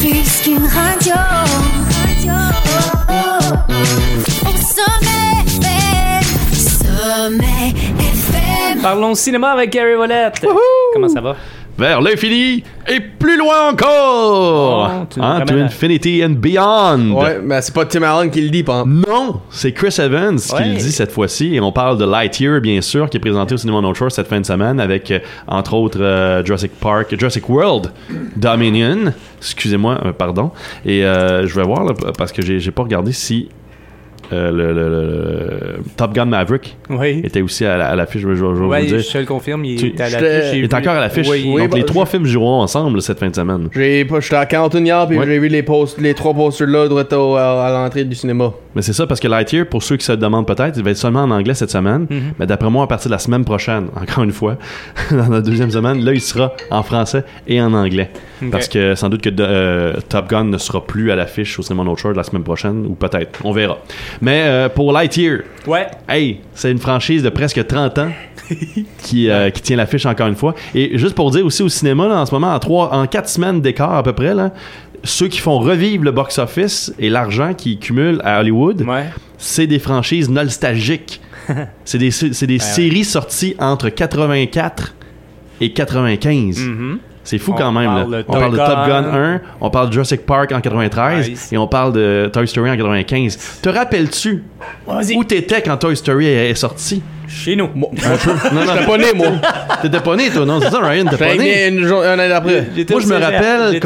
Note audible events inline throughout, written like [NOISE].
plus qu'une radio. Au sommet FM. Sommet FM. Parlons cinéma avec Gary Volette. Comment ça va? Vers l'infini et plus loin encore! Oh, tu Hein, to infinity and beyond! Ouais, mais c'est pas Tim Allen qui le dit, pas. Non, c'est Chris Evans qui le dit cette fois-ci. Et on parle de Lightyear, bien sûr, qui est présenté au cinéma North Shore cette fin de semaine avec, euh, entre autres, euh, Jurassic Park, Jurassic World, Dominion. Excusez-moi, euh, pardon. Et euh, je vais voir, là, parce que j'ai j'ai pas regardé si euh, le, le- le- Top Gun Maverick Oui. était aussi à, la- à l'affiche. Je, vais- je vais vous Ouais, dire. je te le confirme, il Tu- est à je l'affiche. te- j'ai Il est vu- encore à l'affiche. Oui. Donc, les bah, trois films joueront ensemble cette fin de semaine. J'étais à Canton hier, puis Ouais. j'ai vu les, posts, les trois posters là, droit au- à, à l'entrée du cinéma. Mais c'est ça, parce que Lightyear, pour ceux qui se le demandent peut-être, il va être seulement en anglais cette semaine. Mhm. Mais d'après moi, à partir de la semaine prochaine, [LAUGHS] encore une fois, [LAUGHS] dans la deuxième semaine, là, il sera en français et en anglais. Parce que sans doute que euh, Top Gun ne sera plus à l'affiche au cinéma North Shore la semaine prochaine, ou peut-être, on verra. Mais euh, pour Lightyear, Ouais. hey, c'est une franchise de presque 30 ans [LAUGHS] qui, euh, qui tient l'affiche encore une fois. Et juste pour dire aussi au cinéma, là, en ce moment, en, trois, en quatre semaines d'écart à peu près, là, ceux qui font revivre le box-office et l'argent qu'ils cumulent à Hollywood, Ouais. c'est des franchises nostalgiques. [LAUGHS] c'est des, c'est des séries sorties entre 84 et 95. Mhm. C'est fou On quand même. parle là. On parle de Top Gun Gun. 1, on parle de Jurassic Park en 93 Nice. et on parle de Toy Story en 95. Te rappelles-tu où t'étais quand Toy Story est sorti? Chez nous. Moi, [LAUGHS] non, non, j'étais pas né, moi. T'étais pas né, toi, non? C'est ça, Ryan? T'es pas né? né une jour- un an après. J'étais Moi, je me rappelle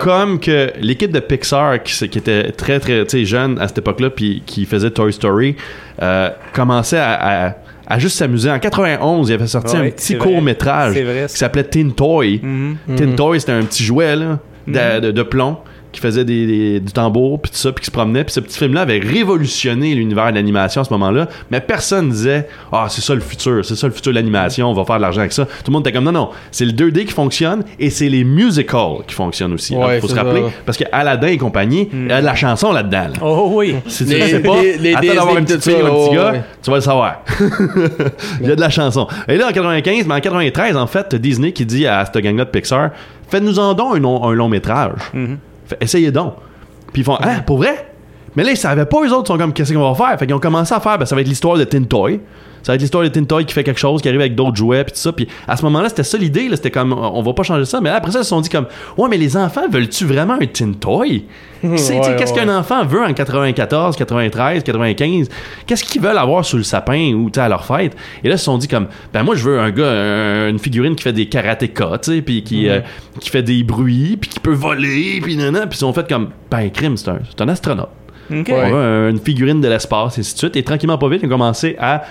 comme, que l'équipe de Pixar, qui, était très, très tu sais, jeune à cette époque-là, puis qui faisait Toy Story, euh, commençait à, à- à juste s'amuser. En 91, il avait sorti Ouais, un petit court-métrage qui s'appelait Tin Toy. Mhm. Tin Toy, c'était un petit jouet là, de, Mhm. de- de plomb qui faisait des, des- du tambour puis tout ça puis qui se promenait puis ce petit film là avait révolutionné l'univers de l'animation à ce moment-là mais personne disait ah c'est ça le futur c'est ça le futur de l'animation on va faire de l'argent avec ça tout le monde était comme non non c'est le 2D qui fonctionne et c'est les musicals qui fonctionnent aussi Il Ouais, faut se rappeler ça. parce que Aladdin et compagnie il y a de la chanson là-dedans là. Oh oui. Si tu Les- le sais pas, les- les attends d'avoir une petite fille ou un petit gars, ouais. tu vas le savoir. [LAUGHS] Il y a de la chanson. Et là, en 95, mais en 93, en fait, Disney qui dit à cette gang-là de Pixar, faites-nous en donc un, long- un long métrage. Mhm. Fait, essayez donc. Puis ils font, ah, pour vrai? Mais là, ils savaient pas, eux autres, ils sont comme, qu'est-ce qu'on va faire? Fait qu'ils ont commencé à faire, ben, ça va être l'histoire de Tin Toy. Ça va être l'histoire de Tin Toy qui fait quelque chose, qui arrive avec d'autres jouets, puis tout ça. Puis à ce moment-là, c'était ça l'idée, c'était comme, on va pas changer ça. Mais là, après ça, ils se sont dit comme, ouais, mais les enfants veulent-tu vraiment un Tin Toy? C'est- [LAUGHS] tu sais, Ouais, qu'est-ce ouais. qu'un enfant veut en 94, 93, 95? Qu'est-ce qu'ils veulent avoir sous le sapin ou à leur fête? Et là, ils se sont dit comme, ben moi, je veux un gars, un- une figurine qui fait des karatékas, tu sais, puis qui, euh, qui fait des bruits, puis qui peut voler, puis nanana. Puis ils ont fait comme, ben crime, c'est un, c'est un astronaute. On une figurine de l'espace, et ainsi de suite. Et tranquillement, pas vite, ils ont commencé à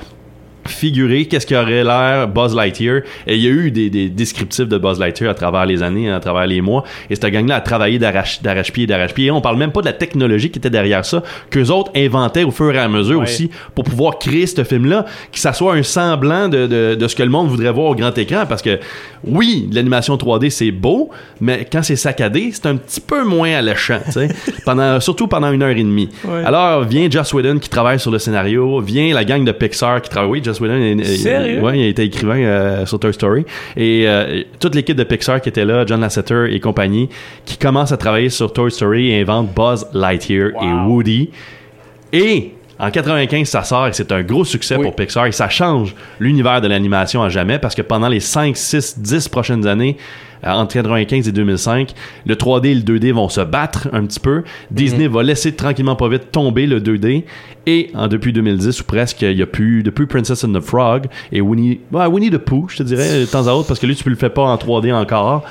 figurer qu'est-ce qui aurait l'air Buzz Lightyear. Et il y a eu des, des descriptifs de Buzz Lightyear à travers les années, à travers les mois. Et cette gang-là a travaillé d'arrache- d'arrache-pied et d'arrache-pied. Et on parle même pas de la technologie qui était derrière ça, qu'eux autres inventaient au fur et à mesure Ouais. aussi pour pouvoir créer ce film-là, que ça soit un semblant de, de, de ce que le monde voudrait voir au grand écran. Parce que oui, l'animation 3D, c'est beau, mais quand c'est saccadé, c'est un petit peu moins alléchant, [LAUGHS] pendant, surtout pendant une heure et demie. Ouais. Alors, vient Joss Whedon qui travaille sur le scénario, vient la gang de Pixar qui travaille. Oui, Joss Whedon, il, il- Sérieux? ouais, il été écrivain euh, sur Toy Story. Et euh, toute l'équipe de Pixar qui était là, John Lasseter et compagnie, qui commence à travailler sur Toy Story et invente Buzz Lightyear et. Woody. Et en 95, ça sort et c'est un gros succès Oui. pour Pixar et ça change l'univers de l'animation à jamais parce que pendant les 5, 6, 10 prochaines années, euh, entre 95 et 2005, le 3D et le 2D vont se battre un petit peu. Disney va laisser tranquillement pas vite tomber le 2D et en, depuis 2010 ou presque, il y a plus depuis Princess and the Frog et Winnie, Winnie the Pooh, je te dirais de temps à autre parce que lui tu ne le fais pas en 3D encore.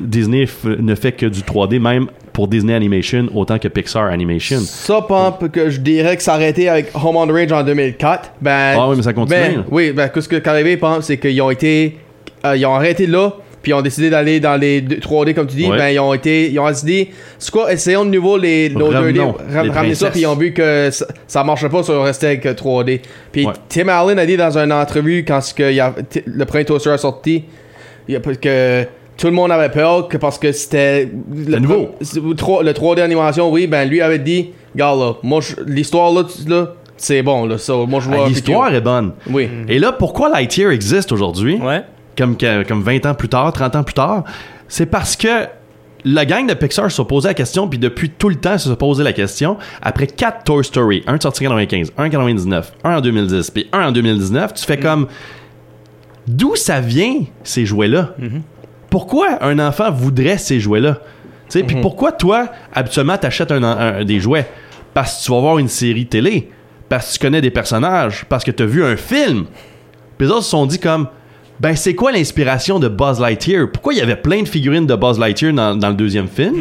Disney ne fait que du 3D même pour Disney Animation autant que Pixar Animation. Ça, pump, que je dirais que ça a arrêté avec Home on the Range en 2004. Ben, Ah oui, mais ça continue, Ben, oui, ben, ce qui est arrivé, pump, c'est qu'ils ont été. euh, ils ont arrêté là, puis ils ont décidé d'aller dans les deux- 3D, comme tu dis. Ouais. Ben, ils ont été. Ils ont décidé, c'est quoi, essayons de nouveau les, nos 2D. Revenons, ram- les ramener ça, puis ils ont vu que ça, ça marchait pas, ça restait avec euh, 3D. Puis Ouais. Tim Allen a dit dans une entrevue, quand que il a- t- le premier toaster a sorti, il a- que. Tout le monde avait peur que parce que c'était le, nouveau. le 3- le 3D animation, oui, ben lui avait dit, gars là, moi l'histoire là, c'est bon là, ça, moi je vois. Ah, L'histoire est bonne. Oui. Et là, pourquoi Lightyear existe aujourd'hui, Ouais. comme, comme 20 ans plus tard, 30 ans plus tard, c'est parce que la gang de Pixar se posait la question, puis depuis tout le temps, se posé la question. Après quatre Toy Story, un sorti en 95, un en 99, un en 2010, puis un en 2019, tu fais comme. D'où ça vient, ces jouets-là? Pourquoi un enfant voudrait ces jouets-là? Puis pourquoi toi, habituellement, t'achètes un, un- des jouets? Parce que tu vas voir une série télé, parce que tu connais des personnages, parce que tu as vu un film. Puis les autres se sont dit comme, ben c'est quoi l'inspiration de Buzz Lightyear? Pourquoi il y avait plein de figurines de Buzz Lightyear dans, dans le deuxième film?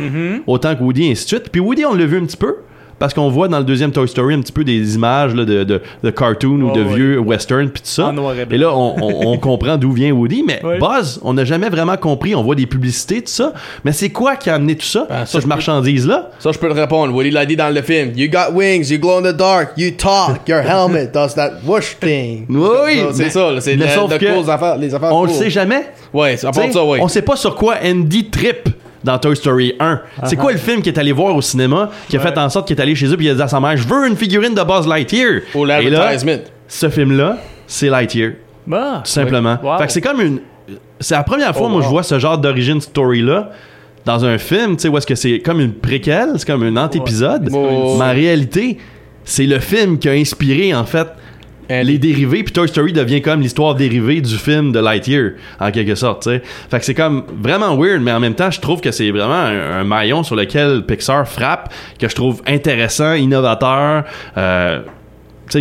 Autant que Woody et ainsi de suite. Puis Woody, on l'a vu un petit peu. Parce qu'on voit dans le deuxième Toy Story un petit peu des images là, de, de, de cartoon ou de ouais. vieux western puis tout ça. En noir et blanc. Et là, on, on- on [LAUGHS] comprend d'où vient Woody, mais Ouais. Buzz, on n'a jamais vraiment compris. On voit des publicités, tout ça. Mais c'est quoi qui a amené tout ça? Ben, ça, cette marchandise-là? Ça, je peux te répondre. Woody l'a dit dans le film. You got wings, you glow in the dark, you talk, your helmet does that whoosh thing. Oui, oui, Ça, C'est ça, là, c'est le- le les affaires, les affaires On le sait jamais. Ouais, à part T'sais, ça, ouais. On sait pas sur quoi Andy trip dans Toy Story 1. C'est quoi le film qu'il est allé voir au cinéma qui a fait en sorte qu'il est allé chez eux puis il a dit à sa mère Je veux une figurine de Buzz Lightyear. Ou Et là, l'advertisement. ce film-là, c'est Lightyear, Bah. tout simplement. Wow. Fait que c'est comme une. C'est la première fois, Oh, moi, je vois ce genre d'origine story-là dans un film, tu sais, où est-ce que c'est comme une préquelle, c'est comme un antépisode. Mais en réalité, c'est le film qui a inspiré, en fait, les dérivés, puis Toy Story devient comme l'histoire dérivée du film de Lightyear, en quelque sorte, tu sais. Fait que c'est comme vraiment weird, mais en même temps, je trouve que c'est vraiment un, un maillon sur lequel Pixar frappe, que je trouve intéressant, innovateur, euh,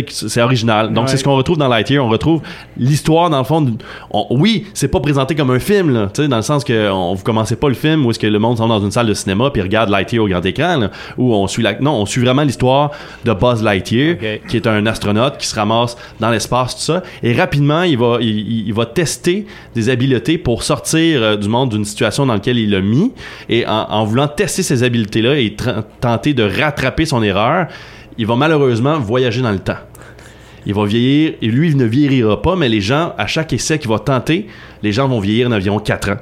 c'est original. Donc, Ouais. c'est ce qu'on retrouve dans Lightyear. On retrouve l'histoire, dans le fond. on- oui, c'est pas présenté comme un film, là, dans le sens que on, vous commencez pas le film où est-ce que le monde sont dans une salle de cinéma puis regarde Lightyear au grand écran, là, où on suit la. Non, on suit vraiment l'histoire de Buzz Lightyear, qui est un astronaute qui se ramasse dans l'espace, tout ça. Et rapidement, il va, il, va tester des habiletés pour sortir euh, du monde d'une situation dans laquelle il l'a mis. Et en, en voulant tester ces habiletés-là et tenter de rattraper son erreur, il va malheureusement voyager dans le temps. Il va vieillir, et lui, il ne vieillira pas, mais les gens, à chaque essai qu'il va tenter, les gens vont vieillir en environ 4 ans.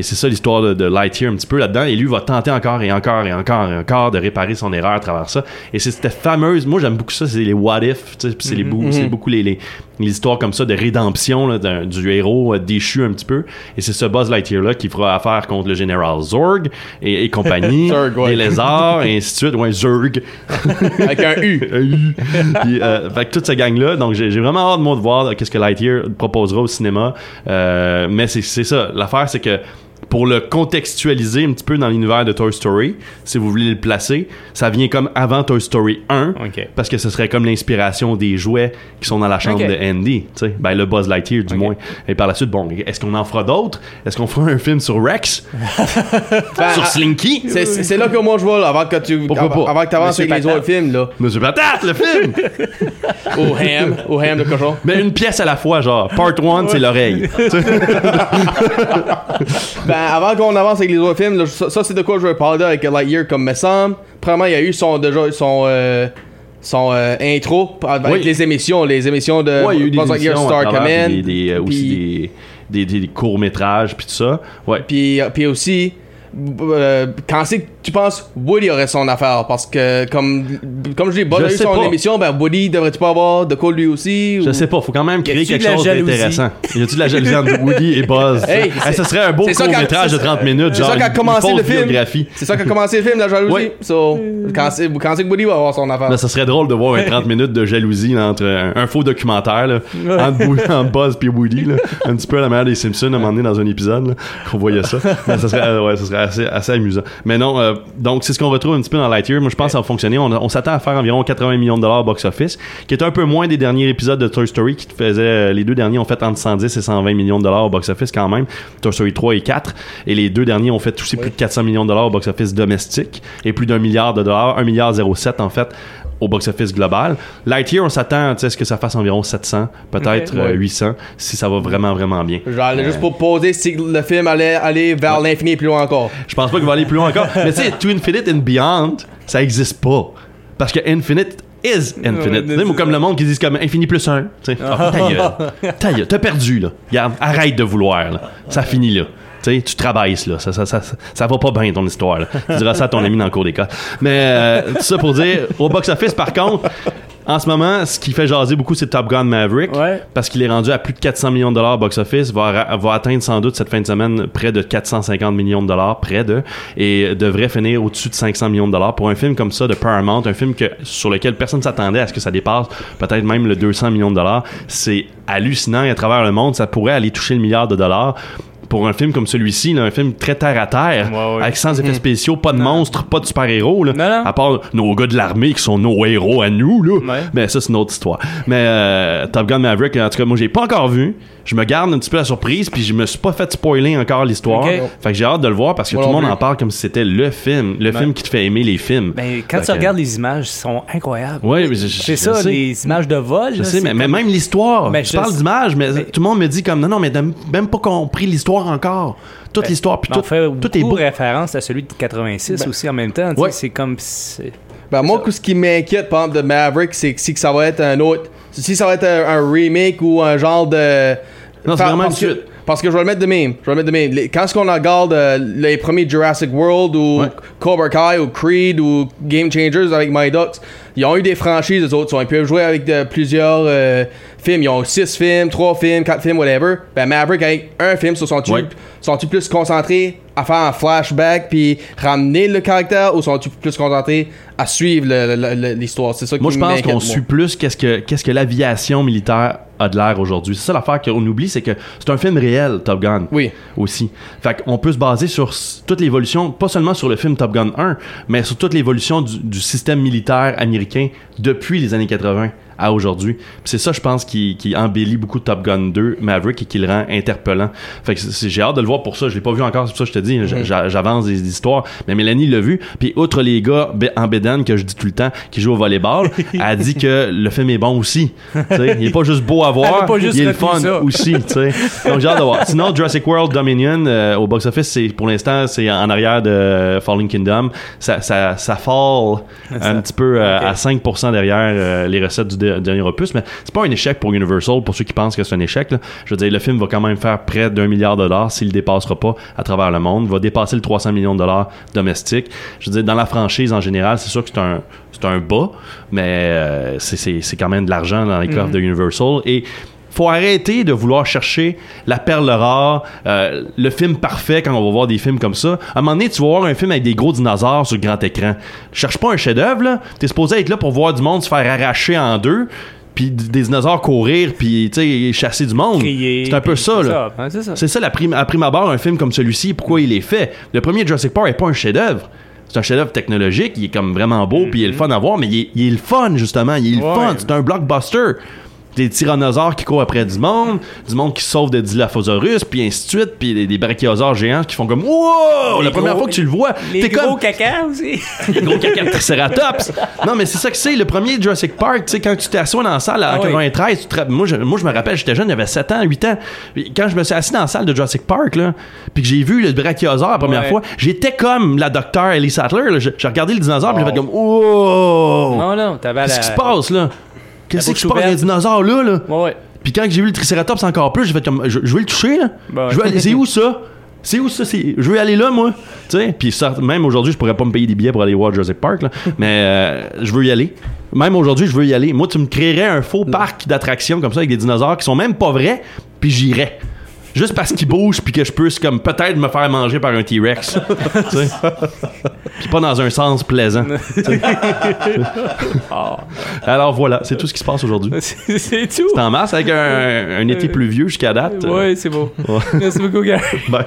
Et c'est ça l'histoire de, de Lightyear un petit peu là-dedans. Et lui va tenter encore et encore et encore et encore de réparer son erreur à travers ça. Et c'est cette fameuse. Moi, j'aime beaucoup ça. C'est les what if. C'est bou- c'est beaucoup les, les, les histoires comme ça de rédemption là, du héros euh, déchu un petit peu. Et c'est ce Buzz Lightyear-là qui fera affaire contre le général Zorg et, et compagnie. [LAUGHS] Zurg, ouais. Les lézards et ainsi de suite. Ouais, Zurg. [LAUGHS] Avec un U. Puis, euh, fait que toute cette gang-là, donc j'ai vraiment hâte moi, de voir qu'est-ce que Lightyear proposera au cinéma. Euh, mais c'est ça. L'affaire, c'est que pour le contextualiser un petit peu dans l'univers de Toy Story, si vous voulez le placer, ça vient comme avant Toy Story 1, Ok. parce que ce serait comme l'inspiration des jouets qui sont dans la chambre de Andy, tu sais, ben le Buzz Lightyear du moins. Et par la suite, bon, est-ce qu'on en fera d'autres? Est-ce qu'on fera un film sur Rex, [LAUGHS] Ben, sur Slinky? C'est c'est là que moi je vois, là, avant que tu avant, pas? avant que tu avances avec les autres films, là. Monsieur Patate, le film [LAUGHS] Au ham, au ham de cochon. Mais une pièce à la fois, genre. Part 1, c'est l'oreille. [LAUGHS] Ben, avant qu'on avance avec les autres films, là, ça, ça, c'est de quoi je veux parler avec Lightyear comme me semble. Premièrement, il y a eu son déjà son euh, son euh, intro avec Oui. les émissions, les émissions de Ouais, il y a eu des Buzz Lightyear émissions Star Command. des, des, euh, aussi des, des, des courts-métrages, puis tout ça. Ouais. Puis, puis aussi, euh, quand c'est tu penses Woody aurait son affaire? Parce que, comme, comme je dis, Buzz Je a eu son pas. émission, ben Woody devrait-tu pas avoir de quoi lui aussi? Je ou- sais pas, faut quand même créer quelque chose d'intéressant. Y a-tu de la jalousie entre Woody et Buzz? Hey, Hey, ce serait un beau c'est ça court-métrage qu'a- de 30 minutes, genre ça qu'a commencé une le film. biographie. C'est ça qu'a commencé le film, la jalousie? Oui. So, quand c'est quand c'est que Woody va avoir son affaire? Là, ça serait drôle de voir un 30 minutes de jalousie là, entre un, un faux documentaire là, [LAUGHS] entre, Buzz et Woody. Là, un petit peu à la manière des Simpsons à un moment donné dans un épisode là, qu'on voyait ça. Mais ça serait, ouais, ça serait assez, assez amusant. Mais non, euh, donc c'est ce qu'on retrouve un petit peu dans Lightyear. Moi, je pense que ça va fonctionner. On, s'attend à faire environ 80 millions de dollars au box-office, qui est un peu moins des derniers épisodes de Toy Story qui faisaient... euh, Les deux derniers ont fait entre 110 et 120 millions de dollars au box-office quand même. Toy Story 3 et 4. Et les deux derniers ont fait aussi plus de 400 millions de dollars au box-office domestique et plus d'un milliard de dollars, 1 milliard 07 en fait au box-office global. Lightyear, on s'attend à ce que ça fasse environ 700, peut-être Ok. euh, Ouais. 800, si ça va vraiment, vraiment bien. J'allais juste pour poser si le film allait aller vers l'infini et plus loin encore. Je pense pas qu'il va aller plus loin encore. Mais tu sais, To Infinite and Beyond, ça existe pas. Parce que Infinite is Infinite. Tu sais, moi, comme le monde qui dit comme infini plus un. Tu sais, Ah, [LAUGHS] ta gueule. Ta gueule. T'as perdu, là. Regarde, arrête de vouloir, là. Ça finit, là. Tu travailles, là. Ça, ça, ça, ça, ça va pas bien, ton histoire, là. Tu diras ça à ton ami dans le cours d'école. Mais, euh, tout ça pour dire, au box-office, par contre, En ce moment, ce qui fait jaser beaucoup, c'est Top Gun Maverick. Ouais. Parce qu'il est rendu à plus de 400 millions de dollars box-office. Va, va atteindre sans doute cette fin de semaine près de 450 millions de dollars, près de. Et devrait finir au-dessus de 500 millions de dollars. Pour un film comme ça de Paramount, un film que, sur lequel personne s'attendait à ce que ça dépasse peut-être même le 200 millions de dollars, c'est hallucinant. Et à travers le monde, ça pourrait aller toucher le milliard de dollars. Pour un film comme celui-ci, là, un film très terre à terre, Ouais, ouais. avec sans effets spéciaux, pas de Non. monstres, pas de super-héros, là. Non, non. à part nos gars de l'armée qui sont nos héros à nous, là. Ouais. Mais ça, c'est une autre histoire. Mais euh, Top Gun Maverick, en tout cas, moi, j'ai pas encore vu. Je me garde un petit peu la surprise, puis je me suis pas fait spoiler encore l'histoire. Fait que j'ai hâte de le voir parce que Moi tout le monde plus. en parle comme si c'était le film, le Ouais. film qui te fait aimer les films. Ben, quand Fait tu que- regardes les images, elles sont incroyables. Ouais, mais je- je- C'est ça, sais. les images de vol. Je là, sais, mais, comme- même l'histoire. Ben, je je parle sais. d'image, mais, Mais- tout le monde me dit comme non, non, mais t'as même pas compris l'histoire encore. Toute Ben, l'histoire, puis tout, fait tout est beau. référence à celui de 86 aussi en même temps. Ouais. C'est comme. Ben, moi, ce qui m'inquiète, par exemple, de Maverick, c'est que, c'est que ça va être un autre. Si ça va être un, un remake ou un genre de. Non, c'est vraiment parce une que, suite. parce que je vais le mettre de même. Je vais le mettre de même. Les- quand est-ce qu'on regarde euh, les premiers Jurassic World ou Ouais. Cobra Kai ou Creed ou Game Changers avec My Ducks, ils ont eu des franchises, les autres. Ils peuvent jouer avec de- plusieurs euh, films. Ils ont six films, trois films, quatre films, whatever. Ben, Maverick, avec un film, se sont-ils Ouais. sont-ils plus concentrés à faire un flashback puis ramener le caractère ou sont-ils plus concentrés à suivre l'histoire? C'est ça qui Moi, je pense qu'on suit plus qu'est-ce que, qu'est-ce que l'aviation militaire a de l'air aujourd'hui. C'est ça l'affaire qu'on oublie, c'est que c'est un film réel, Top Gun. Oui. Aussi. Fait qu'on peut se baser sur toute l'évolution, pas seulement sur le film Top Gun 1, mais sur toute l'évolution du, du système militaire américain depuis les années 80 à aujourd'hui. C'est ça, je pense, qui, qui embellit beaucoup Top Gun 2, Maverick, et qui le rend interpellant. Fait que j'ai hâte de le voir pour ça. Je l'ai pas vu encore, c'est pour ça que je te dis. j'a- J'avance des, des histoires. Mais Mélanie l'a vu. Puis outre les gars en bédane que je dis tout le temps, qui jouent au volleyball, [LAUGHS] elle a dit que le film est bon aussi. Tu sais, il est pas juste beau à voir, il est le fun ça. aussi. tu sais. Donc j'ai hâte de voir. Sinon, Jurassic World Dominion euh, au box-office, c'est pour l'instant c'est en arrière de Falling Kingdom. Ça, ça, ça fall un petit peu euh, à 5% derrière euh, les recettes du dernier opus, mais c'est pas un échec pour Universal pour ceux qui pensent que c'est un échec. là. Je veux dire, le film va quand même faire près d'un milliard de dollars s'il le dépassera pas à travers le monde. Il va dépasser le 300 millions de dollars domestique. Je veux dire, dans la franchise en général, c'est sûr que c'est un, c'est un bas, mais euh, c'est- c'est c'est quand même de l'argent dans les coffres de Universal. Et faut arrêter de vouloir chercher la perle rare, euh, le film parfait quand on va voir des films comme ça. À un moment donné, tu vas voir un film avec des gros dinosaures sur le grand écran. Cherche pas un chef-d'œuvre, là. T'es supposé être là pour voir du monde se faire arracher en deux, puis des dinosaures courir, puis chasser du monde. C'est un peu ça, c'est là. hein, c'est ça. La prime, à prime abord, un film comme celui-ci, pourquoi il est fait? Le premier Jurassic Park est pas un chef-d'œuvre. C'est un chef-d'œuvre technologique, il est comme vraiment beau, puis il est le fun à voir, mais il est, il est le fun, justement. Il est le fun, c'est un blockbuster. Des tyrannosaures qui courent après du monde, du monde qui sauve de Dilophosaurus, puis ainsi de suite, puis des, des brachiosaures géants qui font comme Wow! La première gros- fois que tu le vois, Les t'es gros comme caca aussi. [LAUGHS] les gros caca de Triceratops. Non, mais c'est ça que c'est. Le premier Jurassic Park, tu sais, quand tu t'es assis dans la salle en Ah oui. 93, tu te rapp- moi, je, moi, je me rappelle, j'étais jeune, j'avais 7 ans, 8 ans. Quand je me suis assis dans la salle de Jurassic Park, là, puis que j'ai vu le brachiosaure la première fois, j'étais comme la docteur Ellie Sattler. J'ai regardé le dinosaure, puis j'ai fait comme, wow! Non, non, t'avais. Qu'est-ce qui se passe, là? Qu'est-ce bouche qui se passe? Il y a un ouverte. dinosaure, là, là. Ouais, ouais. Puis quand j'ai vu le Triceratops encore plus, j'ai fait comme, je, je veux le toucher, là. Ben ouais. Je veux aller- c'est où ça? C'est où ça? C'est- Je veux aller là, moi. Tu sais, puis même aujourd'hui, je pourrais pas me payer des billets pour aller voir Jurassic Park, là. [LAUGHS] mais euh, je veux y aller. Même aujourd'hui, je veux y aller. Moi, tu me créerais un faux parc d'attractions comme ça avec des dinosaures qui sont même pas vrais, puis j'irais. Juste parce qu'ils bougent, puis que je puisse comme peut-être me faire manger par un T-Rex. [LAUGHS] Puis pas dans un sens plaisant. [LAUGHS] sais. Alors voilà, c'est tout ce qui se passe aujourd'hui. [LAUGHS] C'est tout. C'est en mars avec un, un été pluvieux jusqu'à date. Ouais, c'est beau. Merci beaucoup, Gary. Bye.